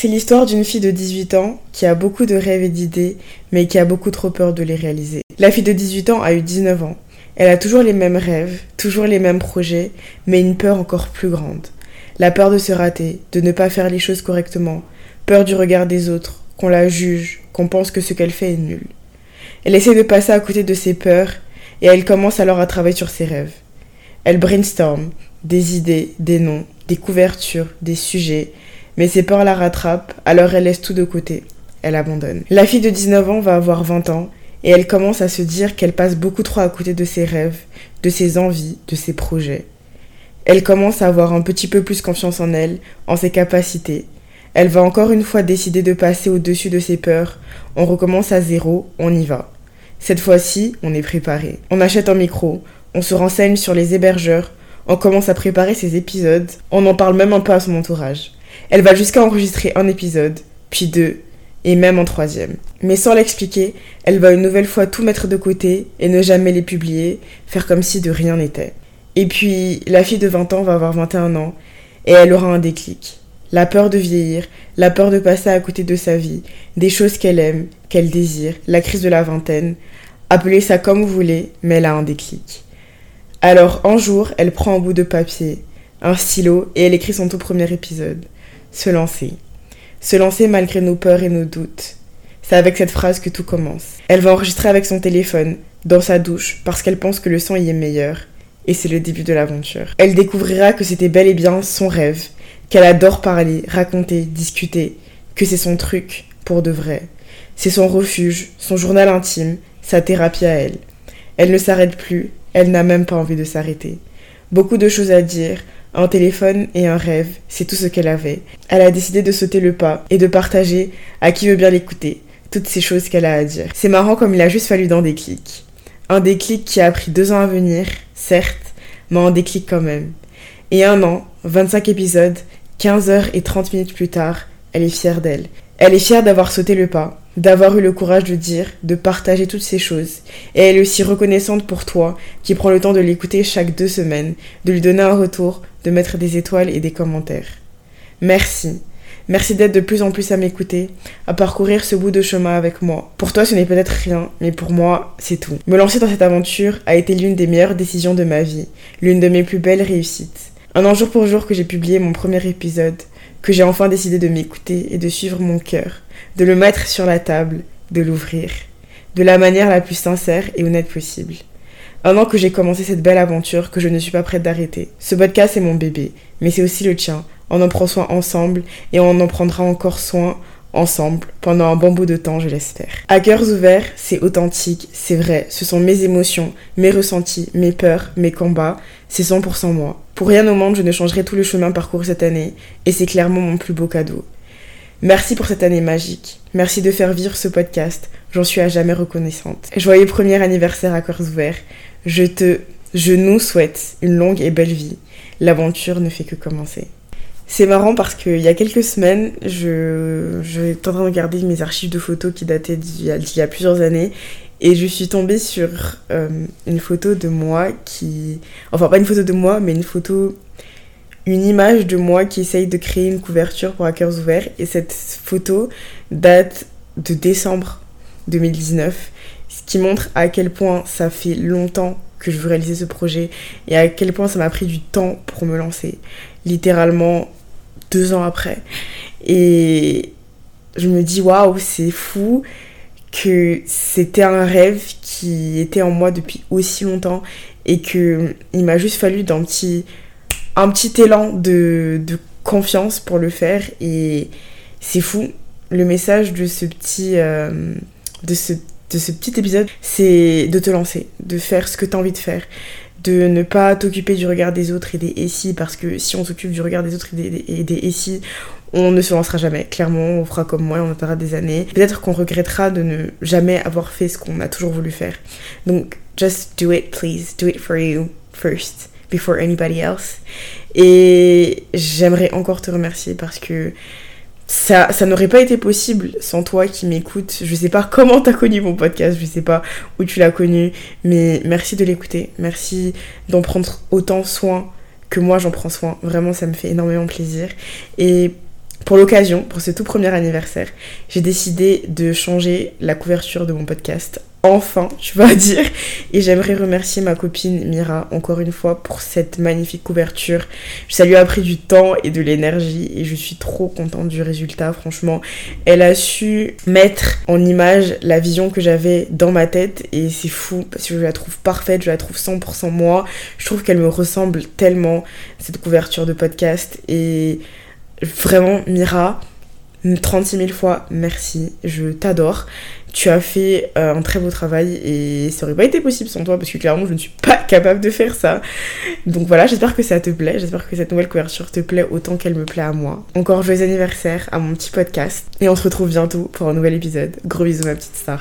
C'est l'histoire d'une fille de 18 ans qui a beaucoup de rêves et d'idées, mais qui a beaucoup trop peur de les réaliser. La fille de 18 ans a eu 19 ans. Elle a toujours les mêmes rêves, toujours les mêmes projets, mais une peur encore plus grande. La peur de se rater, de ne pas faire les choses correctement, peur du regard des autres, qu'on la juge, qu'on pense que ce qu'elle fait est nul. Elle essaie de passer à côté de ses peurs et elle commence alors à travailler sur ses rêves. Elle brainstorm des idées, des noms, des couvertures, des sujets, mais ses peurs la rattrapent, alors elle laisse tout de côté. Elle abandonne. La fille de 19 ans va avoir 20 ans et elle commence à se dire qu'elle passe beaucoup trop à côté de ses rêves, de ses envies, de ses projets. Elle commence à avoir un petit peu plus confiance en elle, en ses capacités. Elle va encore une fois décider de passer au-dessus de ses peurs. On recommence à zéro, on y va. Cette fois-ci, on est préparé. On achète un micro, on se renseigne sur les hébergeurs, on commence à préparer ses épisodes, on en parle même un peu à son entourage. Elle va jusqu'à enregistrer un épisode, puis deux, et même en troisième. Mais sans l'expliquer, elle va une nouvelle fois tout mettre de côté et ne jamais les publier, faire comme si de rien n'était. Et puis, la fille de 20 ans va avoir 21 ans, et elle aura un déclic. La peur de vieillir, la peur de passer à côté de sa vie, des choses qu'elle aime, qu'elle désire, la crise de la vingtaine. Appelez ça comme vous voulez, mais elle a un déclic. Alors, un jour, elle prend un bout de papier, un stylo, et elle écrit son tout premier épisode. Se lancer. Se lancer malgré nos peurs et nos doutes. C'est avec cette phrase que tout commence. Elle va enregistrer avec son téléphone, dans sa douche, parce qu'elle pense que le son y est meilleur. Et c'est le début de l'aventure. Elle découvrira que c'était bel et bien son rêve, qu'elle adore parler, raconter, discuter, que c'est son truc, pour de vrai. C'est son refuge, son journal intime, sa thérapie à elle. Elle ne s'arrête plus, elle n'a même pas envie de s'arrêter. Beaucoup de choses à dire, un téléphone et un rêve, c'est tout ce qu'elle avait. Elle a décidé de sauter le pas et de partager à qui veut bien l'écouter toutes ces choses qu'elle a à dire. C'est marrant comme il a juste fallu d'un déclic. Un déclic qui a pris deux ans à venir, certes, mais un déclic quand même. Et un an, 25 épisodes, 15 heures et 30 minutes plus tard, elle est fière d'elle. Elle est fière d'avoir sauté le pas, d'avoir eu le courage de dire, de partager toutes ces choses. Et elle est aussi reconnaissante pour toi, qui prends le temps de l'écouter chaque deux semaines, de lui donner un retour, de mettre des étoiles et des commentaires. Merci. Merci d'être de plus en plus à m'écouter, à parcourir ce bout de chemin avec moi. Pour toi, ce n'est peut-être rien, mais pour moi, c'est tout. Me lancer dans cette aventure a été l'une des meilleures décisions de ma vie, l'une de mes plus belles réussites. Un an jour pour jour que j'ai publié mon premier épisode, que j'ai enfin décidé de m'écouter et de suivre mon cœur, de le mettre sur la table, de l'ouvrir, de la manière la plus sincère et honnête possible. Un an que j'ai commencé cette belle aventure que je ne suis pas prête d'arrêter. Ce podcast est mon bébé, mais c'est aussi le tien. On en prend soin ensemble et on en prendra encore soin ensemble pendant un bon bout de temps, je l'espère. À cœurs ouverts, c'est authentique, c'est vrai, ce sont mes émotions, mes ressentis, mes peurs, mes combats, c'est 100% moi. Pour rien au monde, je ne changerai tout le chemin parcouru cette année, et c'est clairement mon plus beau cadeau. Merci pour cette année magique. Merci de faire vivre ce podcast. J'en suis à jamais reconnaissante. Joyeux premier anniversaire à cœurs ouverts. Je te, je nous souhaite une longue et belle vie. L'aventure ne fait que commencer. C'est marrant parce qu'il y a quelques semaines, je, je en train de regarder mes archives de photos qui dataient d'il y, y, a plusieurs années et je suis tombée sur euh, une photo de moi qui... Enfin, pas une photo de moi, mais une photo... Une image de moi qui essaye de créer une couverture pour Hackers Ouverts. Et cette photo date de décembre 2019. Ce qui montre à quel point ça fait longtemps que je veux réaliser ce projet et à quel point ça m'a pris du temps pour me lancer. Littéralement deux ans après. Et je me dis, waouh, c'est fou que c'était un rêve qui était en moi depuis aussi longtemps et que il m'a juste fallu d'un petit un petit élan de, de confiance pour le faire et c'est fou le message de ce petit euh, de ce de ce petit épisode c'est de te lancer de faire ce que tu as envie de faire de ne pas t'occuper du regard des autres et des et si parce que si on s'occupe du regard des autres et des, et si on ne se lancera jamais. Clairement, on fera comme moi, on attendra des années. Peut-être qu'on regrettera de ne jamais avoir fait ce qu'on a toujours voulu faire. Donc, just do it, please. Do it for you first, before anybody else. Et j'aimerais encore te remercier parce que ça, n'aurait pas été possible sans toi qui m'écoutes. Je sais pas comment t'as connu mon podcast, je sais pas où tu l'as connu, mais merci de l'écouter. Merci d'en prendre autant soin que moi j'en prends soin. Vraiment, ça me fait énormément plaisir. Et pour l'occasion, pour ce tout premier anniversaire, j'ai décidé de changer la couverture de mon podcast enfin, tu vas dire. Et j'aimerais remercier ma copine Mira encore une fois pour cette magnifique couverture. Ça lui a pris du temps et de l'énergie et je suis trop contente du résultat, franchement. Elle a su mettre en image la vision que j'avais dans ma tête et c'est fou parce que je la trouve parfaite, je la trouve 100% moi. Je trouve qu'elle me ressemble tellement, cette couverture de podcast. Et vraiment, Mira, 36 000 fois merci, je t'adore. Tu as fait euh, un très beau travail et ça aurait pas été possible sans toi parce que clairement je ne suis pas capable de faire ça. Donc voilà, j'espère que ça te plaît, j'espère que cette nouvelle couverture te plaît autant qu'elle me plaît à moi. Encore joyeux anniversaire à mon petit podcast et on se retrouve bientôt pour un nouvel épisode. Gros bisous ma petite star.